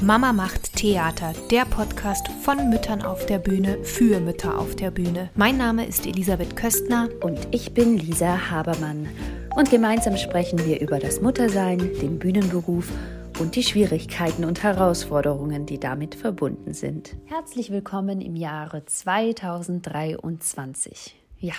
Mama macht Theater, der Podcast von Müttern auf der Bühne für Mütter auf der Bühne. Mein Name ist Elisabeth Köstner und ich bin Lisa Habermann. Und gemeinsam sprechen wir über das Muttersein, den Bühnenberuf und die Schwierigkeiten und Herausforderungen, die damit verbunden sind. Herzlich willkommen im Jahre 2023. Ja,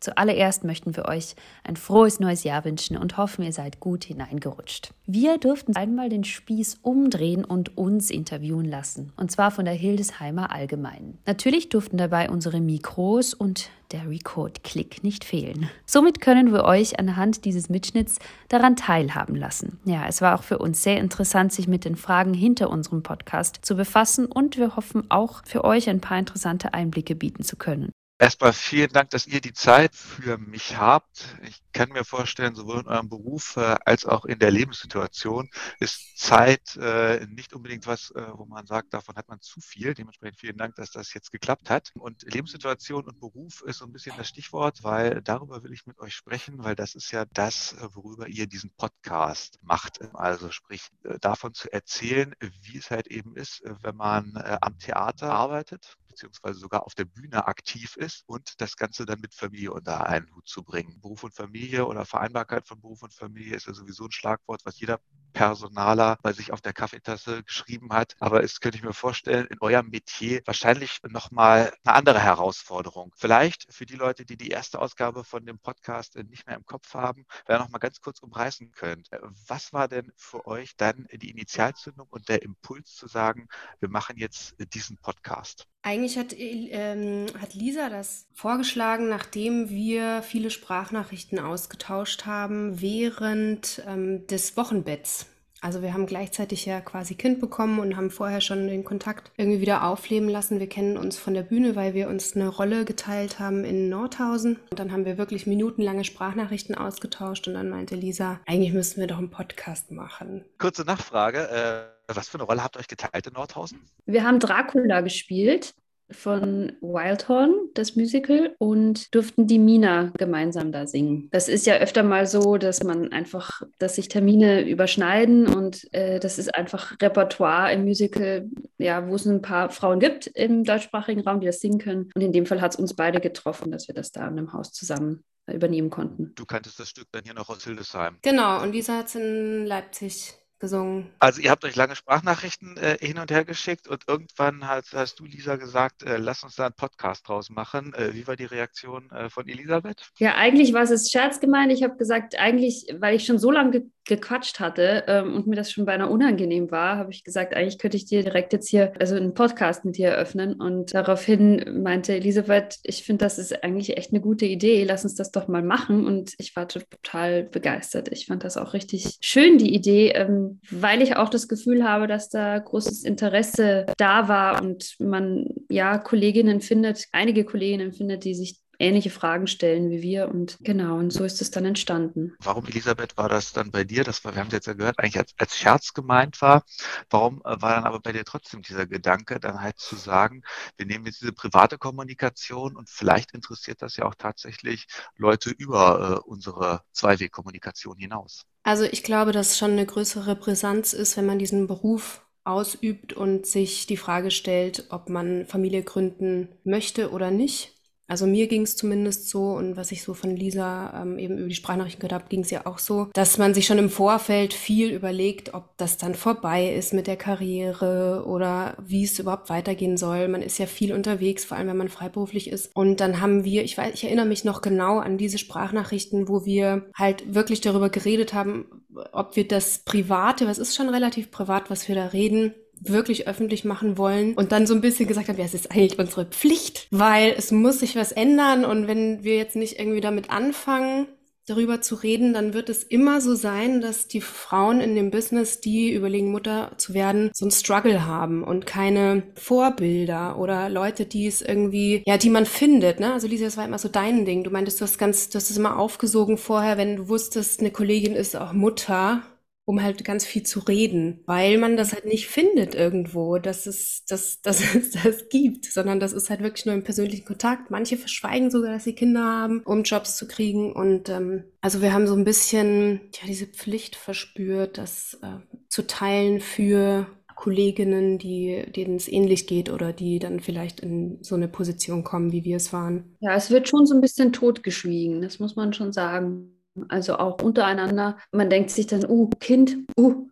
Zuallererst möchten wir euch ein frohes neues Jahr wünschen und hoffen, ihr seid gut hineingerutscht. Wir durften einmal den Spieß umdrehen und uns interviewen lassen, und zwar von der Hildesheimer Allgemeinen. Natürlich durften dabei unsere Mikros und der Record-Klick nicht fehlen. Somit können wir euch anhand dieses Mitschnitts daran teilhaben lassen. Ja, es war auch für uns sehr interessant, sich mit den Fragen hinter unserem Podcast zu befassen und wir hoffen auch für euch ein paar interessante Einblicke bieten zu können. Erstmal vielen Dank, dass ihr die Zeit für mich habt. Ich kann mir vorstellen, sowohl in eurem Beruf äh, als auch in der Lebenssituation ist Zeit äh, nicht unbedingt was, äh, wo man sagt, davon hat man zu viel. Dementsprechend vielen Dank, dass das jetzt geklappt hat. Und Lebenssituation und Beruf ist so ein bisschen das Stichwort, weil darüber will ich mit euch sprechen, weil das ist ja das, worüber ihr diesen Podcast macht. Also sprich, davon zu erzählen, wie es halt eben ist, wenn man am Theater arbeitet, beziehungsweise sogar auf der Bühne aktiv ist und das Ganze dann mit Familie unter einen Hut zu bringen. Beruf und Familie oder Vereinbarkeit von Beruf und Familie ist ja sowieso ein Schlagwort, was jeder Personaler bei sich auf der Kaffeetasse geschrieben hat. Aber es könnte ich mir vorstellen, in eurem Metier wahrscheinlich nochmal eine andere Herausforderung. Vielleicht für die Leute, die die erste Ausgabe von dem Podcast nicht mehr im Kopf haben, ihr nochmal ganz kurz umreißen könnt. Was war denn für euch dann die Initialzündung und der Impuls zu sagen, wir machen jetzt diesen Podcast? Eigentlich hat, ähm, hat Lisa das vorgeschlagen, nachdem wir viele Sprachnachrichten ausgetauscht haben während ähm, des Wochenbetts. Also wir haben gleichzeitig ja quasi Kind bekommen und haben vorher schon den Kontakt irgendwie wieder aufleben lassen. Wir kennen uns von der Bühne, weil wir uns eine Rolle geteilt haben in Nordhausen. Und dann haben wir wirklich minutenlange Sprachnachrichten ausgetauscht und dann meinte Lisa, eigentlich müssten wir doch einen Podcast machen. Kurze Nachfrage. Äh was für eine Rolle habt ihr euch geteilt in Nordhausen? Wir haben Dracula gespielt von Wildhorn, das Musical, und durften die Mina gemeinsam da singen. Das ist ja öfter mal so, dass man einfach, dass sich Termine überschneiden und äh, das ist einfach Repertoire im Musical, ja, wo es ein paar Frauen gibt im deutschsprachigen Raum, die das singen können. Und in dem Fall hat es uns beide getroffen, dass wir das da in einem Haus zusammen übernehmen konnten. Du kanntest das Stück dann hier noch aus Hildesheim. Genau, und Lisa hat es in Leipzig gesungen. Also ihr habt euch lange Sprachnachrichten äh, hin und her geschickt und irgendwann hast, hast du, Lisa, gesagt, äh, lass uns da einen Podcast draus machen. Äh, wie war die Reaktion äh, von Elisabeth? Ja, eigentlich war es Scherz gemeint. Ich habe gesagt, eigentlich, weil ich schon so lange ge gequatscht hatte ähm, und mir das schon beinahe unangenehm war, habe ich gesagt, eigentlich könnte ich dir direkt jetzt hier also einen Podcast mit dir eröffnen. Und daraufhin meinte Elisabeth, ich finde, das ist eigentlich echt eine gute Idee. Lass uns das doch mal machen. Und ich war total begeistert. Ich fand das auch richtig schön, die Idee. Ähm, weil ich auch das Gefühl habe, dass da großes Interesse da war und man ja Kolleginnen findet, einige Kolleginnen findet, die sich ähnliche Fragen stellen wie wir. Und genau, und so ist es dann entstanden. Warum, Elisabeth, war das dann bei dir, das war, wir haben es jetzt ja gehört, eigentlich als, als Scherz gemeint war. Warum äh, war dann aber bei dir trotzdem dieser Gedanke, dann halt zu sagen, wir nehmen jetzt diese private Kommunikation und vielleicht interessiert das ja auch tatsächlich Leute über äh, unsere Zweiwegkommunikation hinaus? Also ich glaube, dass schon eine größere Brisanz ist, wenn man diesen Beruf ausübt und sich die Frage stellt, ob man Familie gründen möchte oder nicht. Also mir ging es zumindest so und was ich so von Lisa ähm, eben über die Sprachnachrichten gehört habe, ging es ja auch so, dass man sich schon im Vorfeld viel überlegt, ob das dann vorbei ist mit der Karriere oder wie es überhaupt weitergehen soll. Man ist ja viel unterwegs, vor allem wenn man freiberuflich ist. Und dann haben wir, ich weiß, ich erinnere mich noch genau an diese Sprachnachrichten, wo wir halt wirklich darüber geredet haben, ob wir das Private, was ist schon relativ privat, was wir da reden, wirklich öffentlich machen wollen und dann so ein bisschen gesagt haben, ja, es ist eigentlich unsere Pflicht, weil es muss sich was ändern und wenn wir jetzt nicht irgendwie damit anfangen, darüber zu reden, dann wird es immer so sein, dass die Frauen in dem Business, die überlegen, Mutter zu werden, so ein Struggle haben und keine Vorbilder oder Leute, die es irgendwie, ja, die man findet, ne? Also Lisa, das war immer so dein Ding. Du meintest, du hast ganz, du hast es immer aufgesogen vorher, wenn du wusstest, eine Kollegin ist auch Mutter um halt ganz viel zu reden, weil man das halt nicht findet irgendwo, dass es, dass, dass es das gibt, sondern das ist halt wirklich nur im persönlichen Kontakt. Manche verschweigen sogar, dass sie Kinder haben, um Jobs zu kriegen. Und ähm, also wir haben so ein bisschen ja diese Pflicht verspürt, das äh, zu teilen für Kolleginnen, die, denen es ähnlich geht oder die dann vielleicht in so eine Position kommen, wie wir es waren? Ja, es wird schon so ein bisschen totgeschwiegen, das muss man schon sagen. Also auch untereinander. Man denkt sich dann, uh, Kind, uh,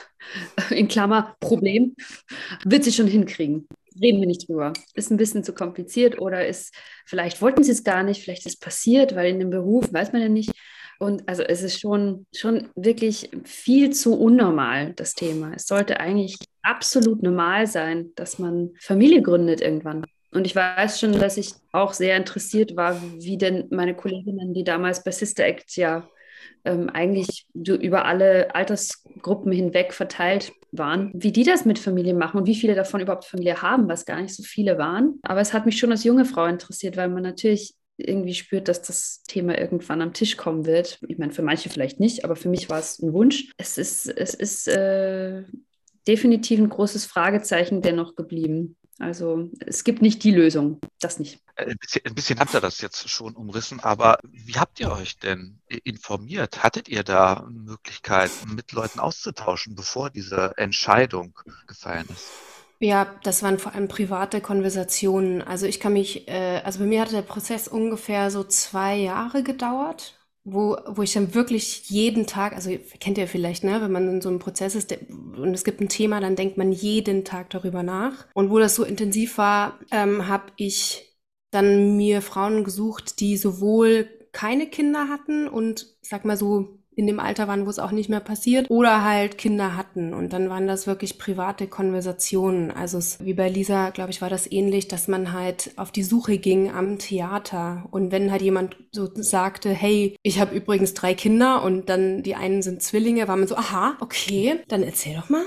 in Klammer, Problem, wird sie schon hinkriegen. Reden wir nicht drüber. Ist ein bisschen zu kompliziert oder ist, vielleicht wollten sie es gar nicht, vielleicht ist es passiert, weil in dem Beruf weiß man ja nicht. Und also es ist schon, schon wirklich viel zu unnormal, das Thema. Es sollte eigentlich absolut normal sein, dass man Familie gründet irgendwann. Und ich weiß schon, dass ich auch sehr interessiert war, wie denn meine Kolleginnen, die damals bei Sister Act ja ähm, eigentlich über alle Altersgruppen hinweg verteilt waren, wie die das mit Familie machen und wie viele davon überhaupt Familie haben, was gar nicht so viele waren. Aber es hat mich schon als junge Frau interessiert, weil man natürlich irgendwie spürt, dass das Thema irgendwann am Tisch kommen wird. Ich meine, für manche vielleicht nicht, aber für mich war es ein Wunsch. Es ist, es ist äh, definitiv ein großes Fragezeichen dennoch geblieben. Also es gibt nicht die Lösung, das nicht. Äh, ein bisschen, ein bisschen habt ihr das jetzt schon umrissen, aber wie habt ihr euch denn informiert? Hattet ihr da Möglichkeiten, mit Leuten auszutauschen, bevor diese Entscheidung gefallen ist? Ja, das waren vor allem private Konversationen. Also ich kann mich, äh, also bei mir hat der Prozess ungefähr so zwei Jahre gedauert wo, wo ich dann wirklich jeden Tag, also kennt ihr vielleicht, ne, wenn man in so einem Prozess ist und es gibt ein Thema, dann denkt man jeden Tag darüber nach. Und wo das so intensiv war, ähm, habe ich dann mir Frauen gesucht, die sowohl keine Kinder hatten und sag mal so in dem Alter waren, wo es auch nicht mehr passiert, oder halt Kinder hatten. Und dann waren das wirklich private Konversationen. Also es, wie bei Lisa, glaube ich, war das ähnlich, dass man halt auf die Suche ging am Theater. Und wenn halt jemand so sagte, hey, ich habe übrigens drei Kinder und dann die einen sind Zwillinge, war man so, aha, okay, dann erzähl doch mal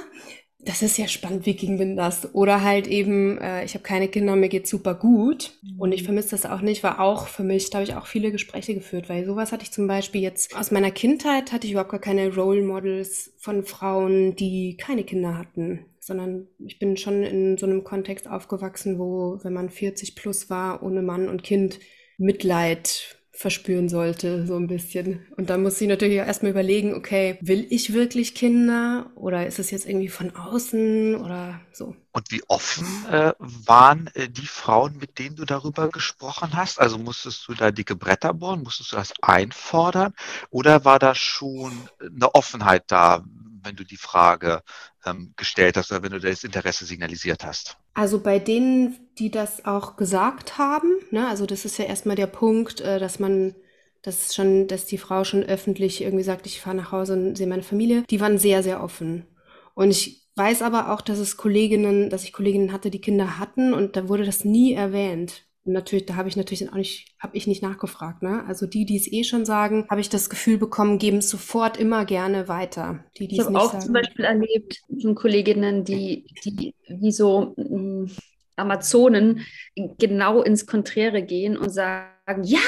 das ist ja spannend, wie ging denn das? Oder halt eben, äh, ich habe keine Kinder, mir geht super gut mhm. und ich vermisse das auch nicht, war auch für mich, da habe ich auch viele Gespräche geführt, weil sowas hatte ich zum Beispiel jetzt aus meiner Kindheit, hatte ich überhaupt gar keine Role Models von Frauen, die keine Kinder hatten, sondern ich bin schon in so einem Kontext aufgewachsen, wo, wenn man 40 plus war, ohne Mann und Kind, Mitleid verspüren sollte, so ein bisschen. Und dann muss ich natürlich auch erstmal überlegen, okay, will ich wirklich Kinder oder ist es jetzt irgendwie von außen oder so? Und wie offen äh, waren äh, die Frauen, mit denen du darüber gesprochen hast? Also musstest du da dicke Bretter bohren? Musstest du das einfordern? Oder war da schon eine Offenheit da, wenn du die Frage ähm, gestellt hast oder wenn du das Interesse signalisiert hast? Also bei denen, die das auch gesagt haben, ne, also das ist ja erstmal der Punkt, äh, dass man dass schon, dass die Frau schon öffentlich irgendwie sagt, ich fahre nach Hause und sehe meine Familie, die waren sehr, sehr offen. Und ich weiß aber auch, dass es Kolleginnen, dass ich Kolleginnen hatte, die Kinder hatten und da wurde das nie erwähnt natürlich, da habe ich natürlich auch nicht, habe ich nicht nachgefragt. Ne? Also die, die es eh schon sagen, habe ich das Gefühl bekommen, geben es sofort immer gerne weiter. Die, die ich habe auch sagen. zum Beispiel erlebt von Kolleginnen, die, die wie so mh, mm, Amazonen genau ins Konträre gehen und sagen, ja,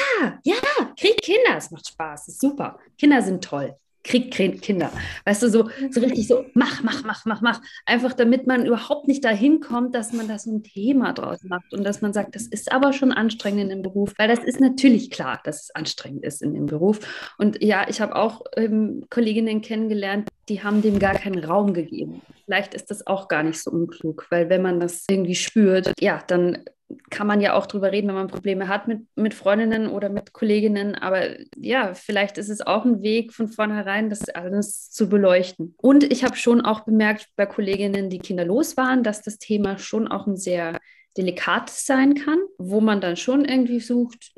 ja, krieg Kinder, es macht Spaß, ist super. Kinder sind toll kriegt Kinder. Weißt du, so, so richtig so, mach, mach, mach, mach, mach. Einfach damit man überhaupt nicht dahin kommt, dass man da so ein Thema draus macht und dass man sagt, das ist aber schon anstrengend in dem Beruf, weil das ist natürlich klar, dass es anstrengend ist in dem Beruf. Und ja, ich habe auch ähm, Kolleginnen kennengelernt, die haben dem gar keinen Raum gegeben. Vielleicht ist das auch gar nicht so unklug, weil wenn man das irgendwie spürt, ja, dann kann man ja auch drüber reden, wenn man Probleme hat mit, mit Freundinnen oder mit Kolleginnen. Aber ja, vielleicht ist es auch ein Weg von vornherein, das alles zu beleuchten. Und ich habe schon auch bemerkt bei Kolleginnen, die kinderlos waren, dass das Thema schon auch ein sehr delikates sein kann, wo man dann schon irgendwie sucht,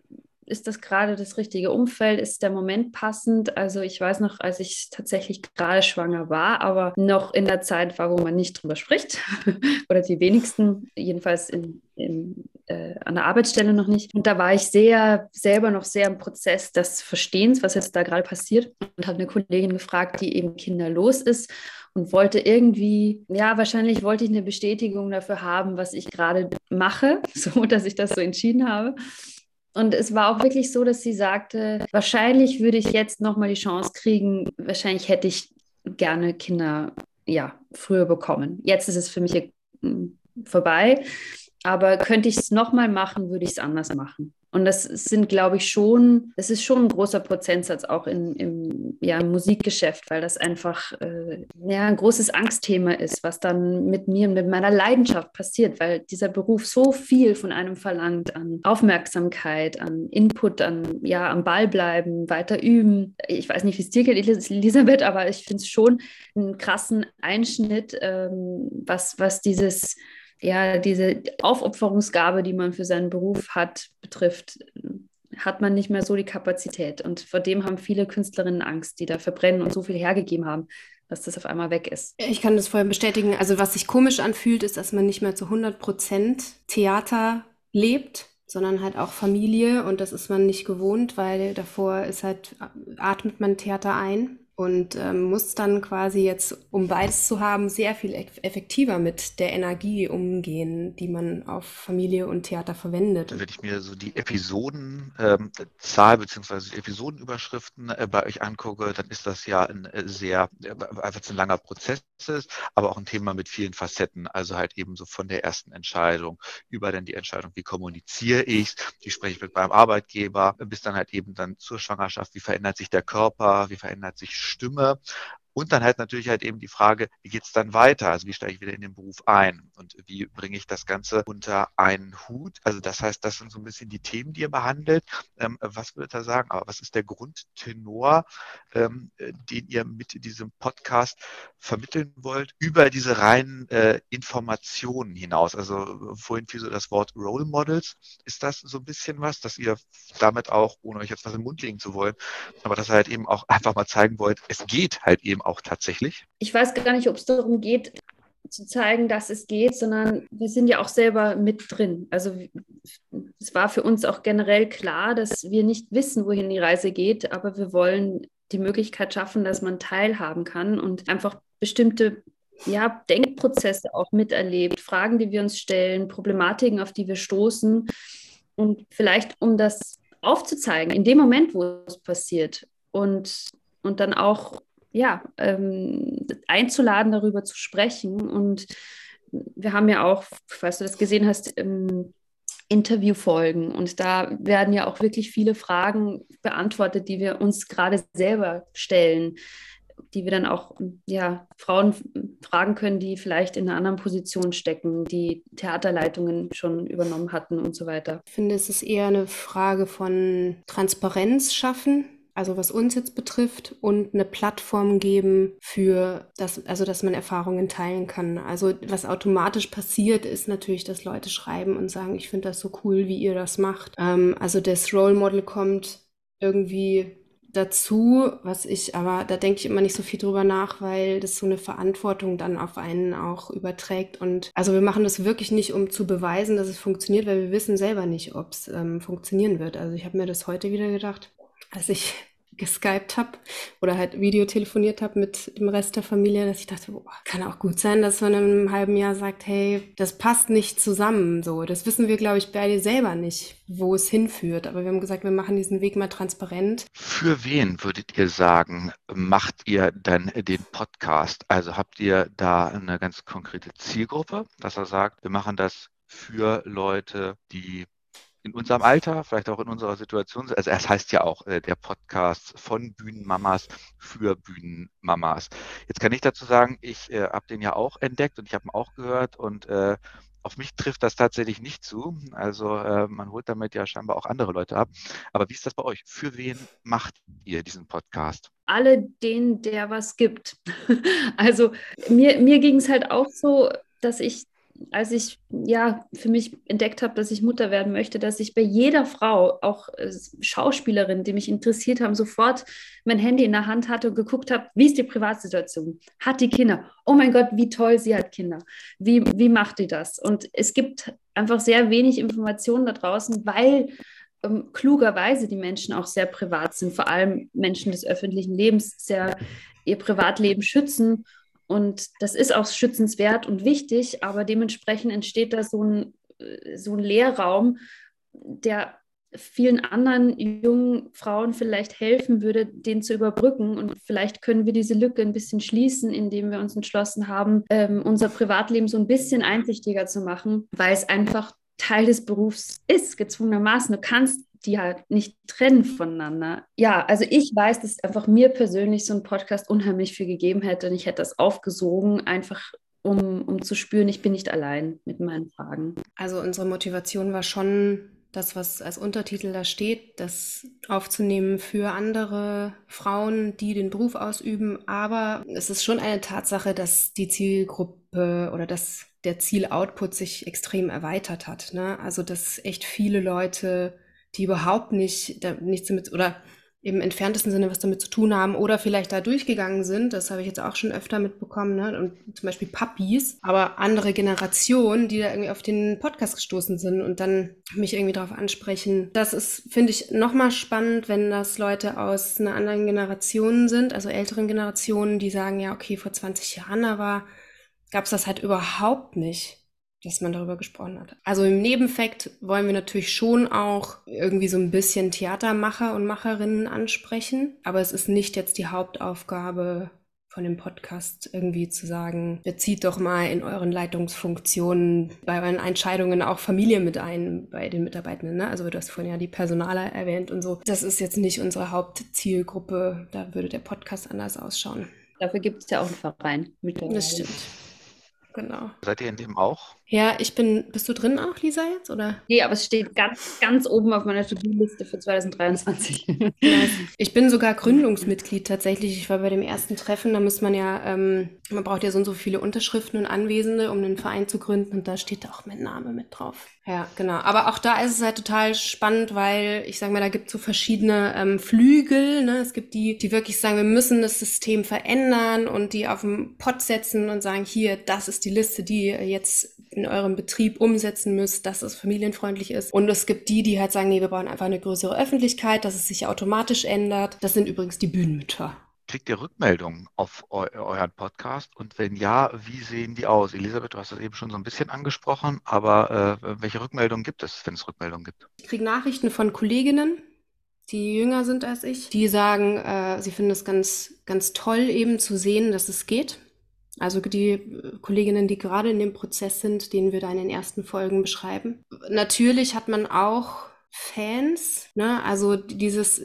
ist das gerade das richtige Umfeld? Ist der Moment passend? Also ich weiß noch, als ich tatsächlich gerade schwanger war, aber noch in der Zeit war, wo man nicht drüber spricht oder die wenigsten, jedenfalls in, in, äh, an der Arbeitsstelle noch nicht. Und da war ich sehr, selber noch sehr im Prozess des Verstehens, was jetzt da gerade passiert und habe eine Kollegin gefragt, die eben kinderlos ist und wollte irgendwie, ja, wahrscheinlich wollte ich eine Bestätigung dafür haben, was ich gerade mache, so dass ich das so entschieden habe. Und es war auch wirklich so, dass sie sagte, wahrscheinlich würde ich jetzt nochmal die Chance kriegen, wahrscheinlich hätte ich gerne Kinder ja, früher bekommen. Jetzt ist es für mich hm, vorbei. Aber könnte ich es nochmal machen, würde ich es anders machen. Und das sind, glaube ich, schon, das ist schon ein großer Prozentsatz auch in, im, ja, im Musikgeschäft, weil das einfach äh, ja, ein großes Angstthema ist, was dann mit mir und mit meiner Leidenschaft passiert, weil dieser Beruf so viel von einem verlangt an Aufmerksamkeit, an Input, an ja, am Ball bleiben, weiter üben. Ich weiß nicht, wie es dir geht, Elisabeth, aber ich finde es schon einen krassen Einschnitt, ähm, was, was dieses ja, diese Aufopferungsgabe, die man für seinen Beruf hat, betrifft, hat man nicht mehr so die Kapazität. Und vor dem haben viele Künstlerinnen Angst, die da verbrennen und so viel hergegeben haben, dass das auf einmal weg ist. Ich kann das vorher bestätigen. Also was sich komisch anfühlt, ist, dass man nicht mehr zu 100 Prozent Theater lebt, sondern halt auch Familie. Und das ist man nicht gewohnt, weil davor ist halt, atmet man Theater ein und ähm, muss dann quasi jetzt, um beides zu haben, sehr viel effektiver mit der Energie umgehen, die man auf Familie und Theater verwendet. Wenn ich mir so die Episodenzahl ähm, bzw. Episodenüberschriften äh, bei euch angucke, dann ist das ja ein äh, sehr, äh, einfach ein langer Prozess ist, aber auch ein Thema mit vielen Facetten. Also halt eben so von der ersten Entscheidung über dann die Entscheidung, wie kommuniziere ich, wie spreche ich mit meinem Arbeitgeber, bis dann halt eben dann zur Schwangerschaft, wie verändert sich der Körper, wie verändert sich Stimme. Und dann halt natürlich halt eben die Frage, wie geht es dann weiter? Also wie steige ich wieder in den Beruf ein und wie bringe ich das Ganze unter einen Hut? Also das heißt, das sind so ein bisschen die Themen, die ihr behandelt. Ähm, was würdet ihr sagen? Aber was ist der Grundtenor, ähm, den ihr mit diesem Podcast vermitteln wollt, über diese reinen äh, Informationen hinaus? Also vorhin fiel so das Wort Role Models. Ist das so ein bisschen was, dass ihr damit auch, ohne euch jetzt was im Mund legen zu wollen, aber dass ihr halt eben auch einfach mal zeigen wollt, es geht halt eben auch tatsächlich? Ich weiß gar nicht, ob es darum geht, zu zeigen, dass es geht, sondern wir sind ja auch selber mit drin. Also es war für uns auch generell klar, dass wir nicht wissen, wohin die Reise geht, aber wir wollen die Möglichkeit schaffen, dass man teilhaben kann und einfach bestimmte ja, Denkprozesse auch miterlebt, Fragen, die wir uns stellen, Problematiken, auf die wir stoßen. Und vielleicht, um das aufzuzeigen, in dem Moment, wo es passiert und, und dann auch ja, ähm, einzuladen, darüber zu sprechen. Und wir haben ja auch, falls du das gesehen hast, ähm, Interviewfolgen. Und da werden ja auch wirklich viele Fragen beantwortet, die wir uns gerade selber stellen, die wir dann auch ja, Frauen fragen können, die vielleicht in einer anderen Position stecken, die Theaterleitungen schon übernommen hatten und so weiter. Ich finde, es ist eher eine Frage von Transparenz schaffen also was uns jetzt betrifft, und eine Plattform geben für das, also dass man Erfahrungen teilen kann. Also was automatisch passiert, ist natürlich, dass Leute schreiben und sagen, ich finde das so cool, wie ihr das macht. Ähm, also das Role Model kommt irgendwie dazu, was ich, aber da denke ich immer nicht so viel drüber nach, weil das so eine Verantwortung dann auf einen auch überträgt. Und also wir machen das wirklich nicht, um zu beweisen, dass es funktioniert, weil wir wissen selber nicht, ob es ähm, funktionieren wird. Also ich habe mir das heute wieder gedacht, als ich geskypt habe oder halt Videotelefoniert habe mit dem Rest der Familie, dass ich dachte, boah, kann auch gut sein, dass man in einem halben Jahr sagt, hey, das passt nicht zusammen. So, das wissen wir, glaube ich, beide selber nicht, wo es hinführt. Aber wir haben gesagt, wir machen diesen Weg mal transparent. Für wen würdet ihr sagen, macht ihr dann den Podcast? Also habt ihr da eine ganz konkrete Zielgruppe, dass er sagt, wir machen das für Leute, die in unserem Alter, vielleicht auch in unserer Situation, also es heißt ja auch äh, der Podcast von Bühnenmamas für Bühnenmamas. Jetzt kann ich dazu sagen, ich äh, habe den ja auch entdeckt und ich habe ihn auch gehört und äh, auf mich trifft das tatsächlich nicht zu. Also äh, man holt damit ja scheinbar auch andere Leute ab. Aber wie ist das bei euch? Für wen macht ihr diesen Podcast? Alle denen, der was gibt. also mir, mir ging es halt auch so, dass ich als ich ja für mich entdeckt habe, dass ich Mutter werden möchte, dass ich bei jeder Frau, auch äh, Schauspielerin, die mich interessiert haben, sofort mein Handy in der Hand hatte und geguckt habe, wie ist die Privatsituation? Hat die Kinder? Oh mein Gott, wie toll sie hat Kinder. Wie, wie macht die das? Und es gibt einfach sehr wenig Informationen da draußen, weil ähm, klugerweise die Menschen auch sehr privat sind, vor allem Menschen des öffentlichen Lebens sehr ihr Privatleben schützen und das ist auch schützenswert und wichtig, aber dementsprechend entsteht da so ein, so ein Leerraum, der vielen anderen jungen Frauen vielleicht helfen würde, den zu überbrücken. Und vielleicht können wir diese Lücke ein bisschen schließen, indem wir uns entschlossen haben, ähm, unser Privatleben so ein bisschen einsichtiger zu machen, weil es einfach Teil des Berufs ist, gezwungenermaßen. Du kannst die halt nicht trennen voneinander. Ja, also ich weiß, dass einfach mir persönlich so ein Podcast unheimlich viel gegeben hätte und ich hätte das aufgesogen, einfach um, um zu spüren, ich bin nicht allein mit meinen Fragen. Also unsere Motivation war schon das, was als Untertitel da steht, das aufzunehmen für andere Frauen, die den Beruf ausüben. Aber es ist schon eine Tatsache, dass die Zielgruppe oder dass der Zieloutput sich extrem erweitert hat. Ne? Also dass echt viele Leute, die überhaupt nicht, da, nichts damit oder im entferntesten Sinne was damit zu tun haben oder vielleicht da durchgegangen sind. Das habe ich jetzt auch schon öfter mitbekommen. Ne? Und zum Beispiel Puppies, aber andere Generationen, die da irgendwie auf den Podcast gestoßen sind und dann mich irgendwie darauf ansprechen. Das ist, finde ich, nochmal spannend, wenn das Leute aus einer anderen Generation sind, also älteren Generationen, die sagen, ja, okay, vor 20 Jahren war, gab es das halt überhaupt nicht dass man darüber gesprochen hat. Also im Nebenfakt wollen wir natürlich schon auch irgendwie so ein bisschen Theatermacher und Macherinnen ansprechen, aber es ist nicht jetzt die Hauptaufgabe von dem Podcast irgendwie zu sagen, bezieht doch mal in euren Leitungsfunktionen bei euren Entscheidungen auch Familie mit ein bei den Mitarbeitenden. Ne? Also du hast vorhin ja die Personaler erwähnt und so. Das ist jetzt nicht unsere Hauptzielgruppe. Da würde der Podcast anders ausschauen. Dafür gibt es ja auch einen Verein. Das stimmt. Genau. Seid ihr in dem auch? Ja, ich bin. Bist du drin auch, Lisa, jetzt? Oder? Nee, aber es steht ganz, ganz oben auf meiner To-Do-Liste für 2023. ich bin sogar Gründungsmitglied tatsächlich. Ich war bei dem ersten Treffen, da muss man ja, ähm, man braucht ja so und so viele Unterschriften und Anwesende, um einen Verein zu gründen. Und da steht auch mein Name mit drauf. Ja, genau. Aber auch da ist es halt total spannend, weil ich sage mal, da gibt es so verschiedene ähm, Flügel. Ne? Es gibt die, die wirklich sagen, wir müssen das System verändern und die auf den Pott setzen und sagen, hier, das ist die Liste, die jetzt in eurem Betrieb umsetzen müsst, dass es familienfreundlich ist. Und es gibt die, die halt sagen, nee, wir brauchen einfach eine größere Öffentlichkeit, dass es sich automatisch ändert. Das sind übrigens die Bühnenmütter. Kriegt ihr Rückmeldungen auf eu euren Podcast? Und wenn ja, wie sehen die aus? Elisabeth, du hast das eben schon so ein bisschen angesprochen, aber äh, welche Rückmeldungen gibt es, wenn es Rückmeldungen gibt? Ich kriege Nachrichten von Kolleginnen, die jünger sind als ich, die sagen, äh, sie finden es ganz, ganz toll, eben zu sehen, dass es geht. Also die Kolleginnen, die gerade in dem Prozess sind, den wir da in den ersten Folgen beschreiben. Natürlich hat man auch Fans, ne? also dieses,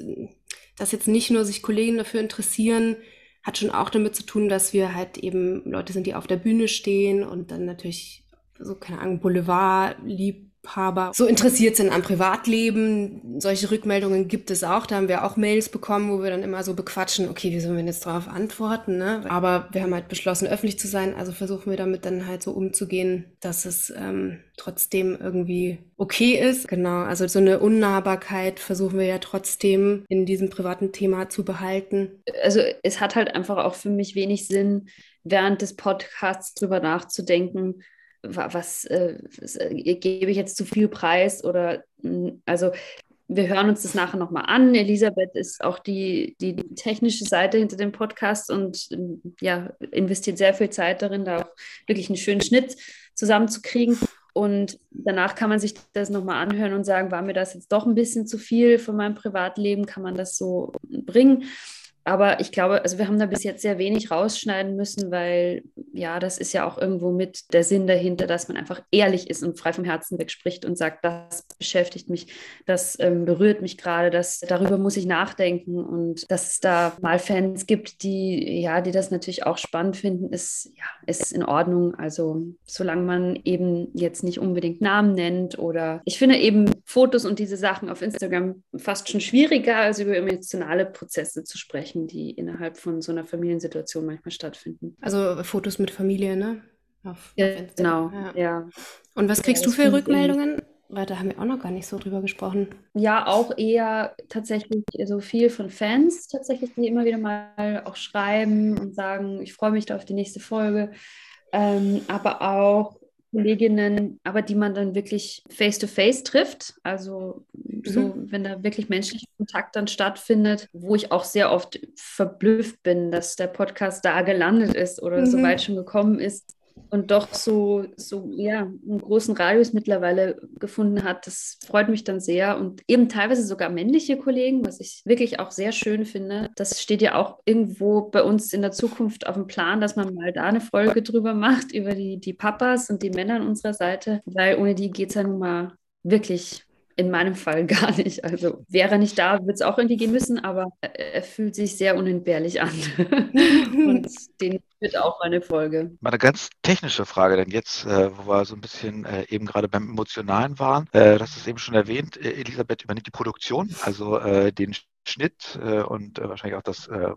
dass jetzt nicht nur sich Kollegen dafür interessieren, hat schon auch damit zu tun, dass wir halt eben Leute sind, die auf der Bühne stehen und dann natürlich so, keine Ahnung, Boulevard lieb Liebhaber so interessiert sind am Privatleben. Solche Rückmeldungen gibt es auch. Da haben wir auch Mails bekommen, wo wir dann immer so bequatschen, okay, wie sollen wir jetzt darauf antworten? Ne? Aber wir haben halt beschlossen, öffentlich zu sein. Also versuchen wir damit dann halt so umzugehen, dass es ähm, trotzdem irgendwie okay ist. Genau, also so eine Unnahbarkeit versuchen wir ja trotzdem in diesem privaten Thema zu behalten. Also es hat halt einfach auch für mich wenig Sinn, während des Podcasts drüber nachzudenken, was, äh, äh, gebe ich jetzt zu viel Preis oder also wir hören uns das nachher nochmal an. Elisabeth ist auch die, die technische Seite hinter dem Podcast und hm, ja, investiert sehr viel Zeit darin, da auch wirklich einen schönen Schnitt zusammenzukriegen. Und danach kann man sich das nochmal anhören und sagen, war mir das jetzt doch ein bisschen zu viel von meinem Privatleben? Kann man das so bringen? Aber ich glaube, also wir haben da bis jetzt sehr wenig rausschneiden müssen, weil ja, das ist ja auch irgendwo mit der Sinn dahinter, dass man einfach ehrlich ist und frei vom Herzen weg spricht und sagt, das beschäftigt mich, das ähm, berührt mich gerade, das darüber muss ich nachdenken und dass es da mal Fans gibt, die ja, die das natürlich auch spannend finden, ist ja, ist in Ordnung. Also solange man eben jetzt nicht unbedingt Namen nennt oder ich finde eben Fotos und diese Sachen auf Instagram fast schon schwieriger, als über emotionale Prozesse zu sprechen sprechen, die innerhalb von so einer Familiensituation manchmal stattfinden. Also Fotos mit Familie, ne? Auf, ja, auf genau, ja. ja. Und was kriegst ja, du für Rückmeldungen? Weil da haben wir auch noch gar nicht so drüber gesprochen. Ja, auch eher tatsächlich so viel von Fans, tatsächlich, die immer wieder mal auch schreiben und sagen, ich freue mich da auf die nächste Folge. Ähm, aber auch Kolleginnen, aber die man dann wirklich face-to-face -face trifft. Also so, mhm. wenn da wirklich menschlicher Kontakt dann stattfindet, wo ich auch sehr oft verblüfft bin, dass der Podcast da gelandet ist oder mhm. so weit schon gekommen ist. Und doch so, so ja, einen großen Radius mittlerweile gefunden hat. Das freut mich dann sehr. Und eben teilweise sogar männliche Kollegen, was ich wirklich auch sehr schön finde. Das steht ja auch irgendwo bei uns in der Zukunft auf dem Plan, dass man mal da eine Folge drüber macht, über die, die Papas und die Männer an unserer Seite, weil ohne die geht es ja nun mal wirklich in meinem Fall gar nicht. Also wäre er nicht da, wird es auch irgendwie gehen müssen, aber er, fühlt sich sehr unentbehrlich an. und den wird auch eine Folge. Mal eine ganz technische Frage, denn jetzt, äh, wo wir so ein bisschen äh, eben gerade beim Emotionalen waren, äh, das ist eben schon erwähnt, äh, Elisabeth übernimmt die Produktion, also den Schnitt äh, und äh, wahrscheinlich auch das äh,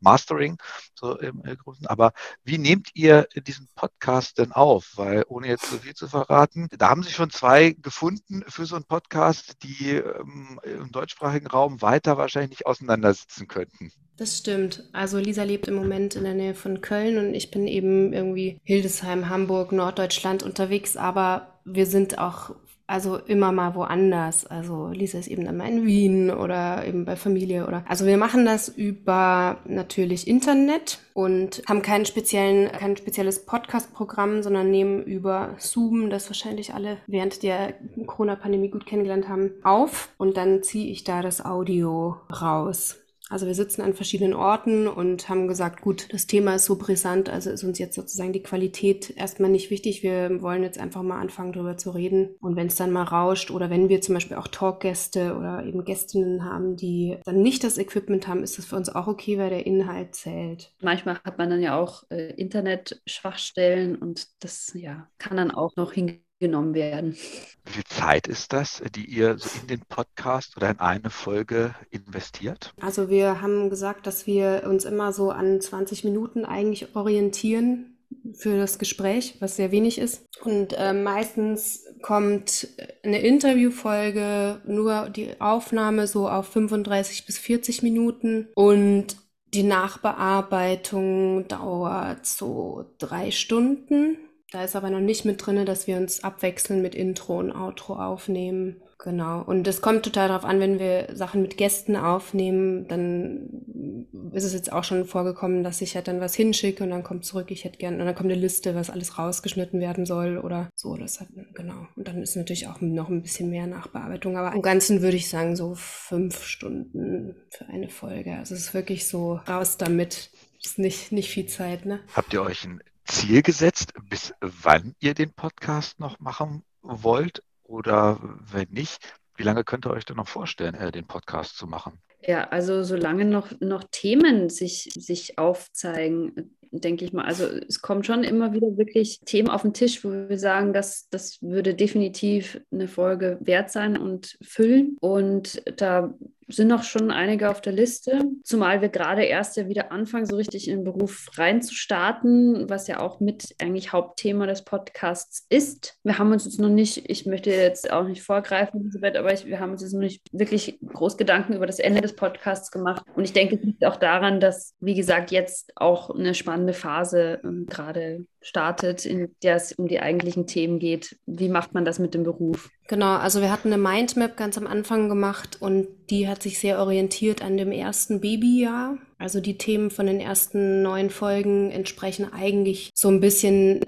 Mastering so im äh, Großen. Aber wie nehmt ihr diesen Podcast denn auf? Weil ohne jetzt so viel zu verraten, da haben sich schon zwei gefunden für so einen Podcast, die ähm, im deutschsprachigen Raum weiter wahrscheinlich nicht auseinandersitzen könnten. Das stimmt. Also Lisa lebt im Moment in der Nähe von Köln und ich bin eben irgendwie Hildesheim, Hamburg, Norddeutschland unterwegs, aber wir sind auch also immer mal woanders. Also Lisa ist eben dann mal in Wien oder eben bei Familie oder. Also wir machen das über natürlich Internet und haben keinen speziellen, kein spezielles Podcast-Programm, sondern nehmen über Zoom, das wahrscheinlich alle während der Corona-Pandemie gut kennengelernt haben, auf und dann ziehe ich da das Audio raus. Also wir sitzen an verschiedenen Orten und haben gesagt, gut, das Thema ist so brisant, also ist uns jetzt sozusagen die Qualität erstmal nicht wichtig. Wir wollen jetzt einfach mal anfangen, darüber zu reden. Und wenn es dann mal rauscht oder wenn wir zum Beispiel auch Talkgäste oder eben Gästinnen haben, die dann nicht das Equipment haben, ist das für uns auch okay, weil der Inhalt zählt. Manchmal hat man dann ja auch äh, Internet-Schwachstellen und das ja, kann dann auch noch hingehen genommen werden. Wie viel Zeit ist das, die ihr so in den Podcast oder in eine Folge investiert? Also wir haben gesagt, dass wir uns immer so an 20 Minuten eigentlich orientieren für das Gespräch, was sehr wenig ist. Und äh, meistens kommt eine Interviewfolge, nur die Aufnahme so auf 35 bis 40 Minuten und die Nachbearbeitung dauert so drei Stunden. Da ist aber noch nicht mit drin, dass wir uns abwechseln mit Intro und Outro aufnehmen. Genau. Und es kommt total darauf an, wenn wir Sachen mit Gästen aufnehmen, dann ist es jetzt auch schon vorgekommen, dass ich halt dann was hinschicke und dann kommt zurück, ich hätte gerne, und dann kommt eine Liste, was alles rausgeschnitten werden soll oder so. Das hat, genau. Und dann ist natürlich auch noch ein bisschen mehr Nachbearbeitung. Aber im Ganzen würde ich sagen, so fünf Stunden für eine Folge. Also es ist wirklich so raus damit. Ist nicht, nicht viel Zeit, ne? Habt ihr euch ein Ziel gesetzt, bis wann ihr den Podcast noch machen wollt? Oder wenn nicht, wie lange könnt ihr euch denn noch vorstellen, äh, den Podcast zu machen? Ja, also solange noch, noch Themen sich, sich aufzeigen, denke ich mal. Also es kommen schon immer wieder wirklich Themen auf den Tisch, wo wir sagen, dass das würde definitiv eine Folge wert sein und füllen. Und da sind noch schon einige auf der Liste, zumal wir gerade erst ja wieder anfangen, so richtig in den Beruf reinzustarten, was ja auch mit eigentlich Hauptthema des Podcasts ist. Wir haben uns jetzt noch nicht, ich möchte jetzt auch nicht vorgreifen, Elisabeth, aber ich, wir haben uns jetzt noch nicht wirklich groß Gedanken über das Ende des Podcasts gemacht. Und ich denke, es liegt auch daran, dass, wie gesagt, jetzt auch eine spannende Phase ähm, gerade startet, in der es um die eigentlichen Themen geht. Wie macht man das mit dem Beruf? Genau, also wir hatten eine Mindmap ganz am Anfang gemacht und die hat sich sehr orientiert an dem ersten Babyjahr. Also die Themen von den ersten neun Folgen entsprechen eigentlich so ein bisschen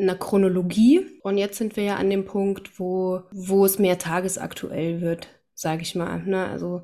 einer Chronologie. Und jetzt sind wir ja an dem Punkt, wo, wo es mehr tagesaktuell wird, sage ich mal. Ne? Also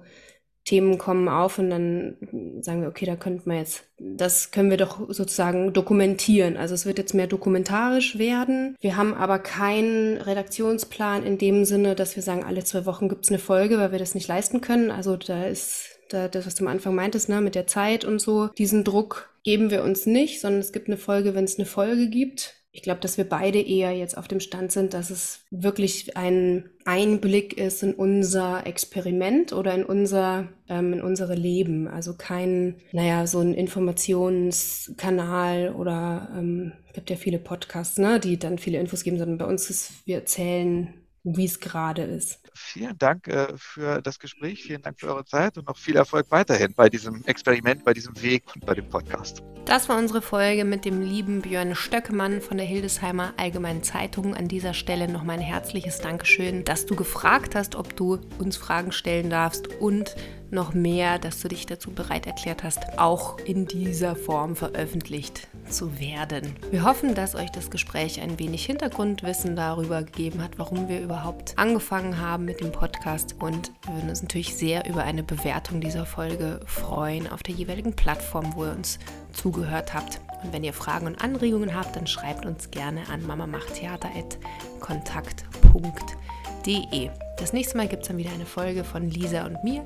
Themen kommen auf und dann sagen wir, okay, da könnten wir jetzt, das können wir doch sozusagen dokumentieren. Also es wird jetzt mehr dokumentarisch werden. Wir haben aber keinen Redaktionsplan in dem Sinne, dass wir sagen, alle zwei Wochen gibt's eine Folge, weil wir das nicht leisten können. Also da ist da, das, was du am Anfang meintest, ne, mit der Zeit und so, diesen Druck geben wir uns nicht, sondern es gibt eine Folge, wenn es eine Folge gibt. Ich glaube, dass wir beide eher jetzt auf dem Stand sind, dass es wirklich ein Einblick ist in unser Experiment oder in unser, ähm, in unsere Leben. Also kein, naja, so ein Informationskanal oder ähm, gibt ja viele Podcasts, ne, die dann viele Infos geben, sondern bei uns ist, wir erzählen wie es gerade ist. Vielen Dank äh, für das Gespräch, vielen Dank für eure Zeit und noch viel Erfolg weiterhin bei diesem Experiment, bei diesem Weg und bei dem Podcast. Das war unsere Folge mit dem lieben Björn Stöckemann von der Hildesheimer Allgemeinen Zeitung. An dieser Stelle nochmal ein herzliches Dankeschön, dass du gefragt hast, ob du uns Fragen stellen darfst und noch mehr, dass du dich dazu bereit erklärt hast, auch in dieser Form veröffentlicht zu werden. Wir hoffen, dass euch das Gespräch ein wenig Hintergrundwissen darüber gegeben hat, warum wir überhaupt angefangen haben mit dem Podcast und wir würden uns natürlich sehr über eine Bewertung dieser Folge freuen auf der jeweiligen Plattform, wo ihr uns zugehört habt. Und wenn ihr Fragen und Anregungen habt, dann schreibt uns gerne an mamamachttheater.kontakt.de. Das nächste Mal gibt es dann wieder eine Folge von Lisa und mir.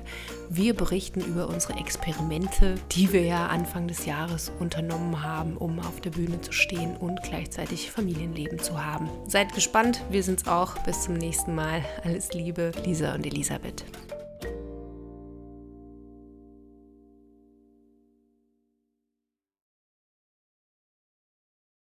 Wir berichten über unsere Experimente, die wir ja Anfang des Jahres unternommen haben, um auf der Bühne zu stehen und gleichzeitig Familienleben zu haben. Seid gespannt, wir sind's auch. Bis zum nächsten Mal. Alles Liebe, Lisa und Elisabeth.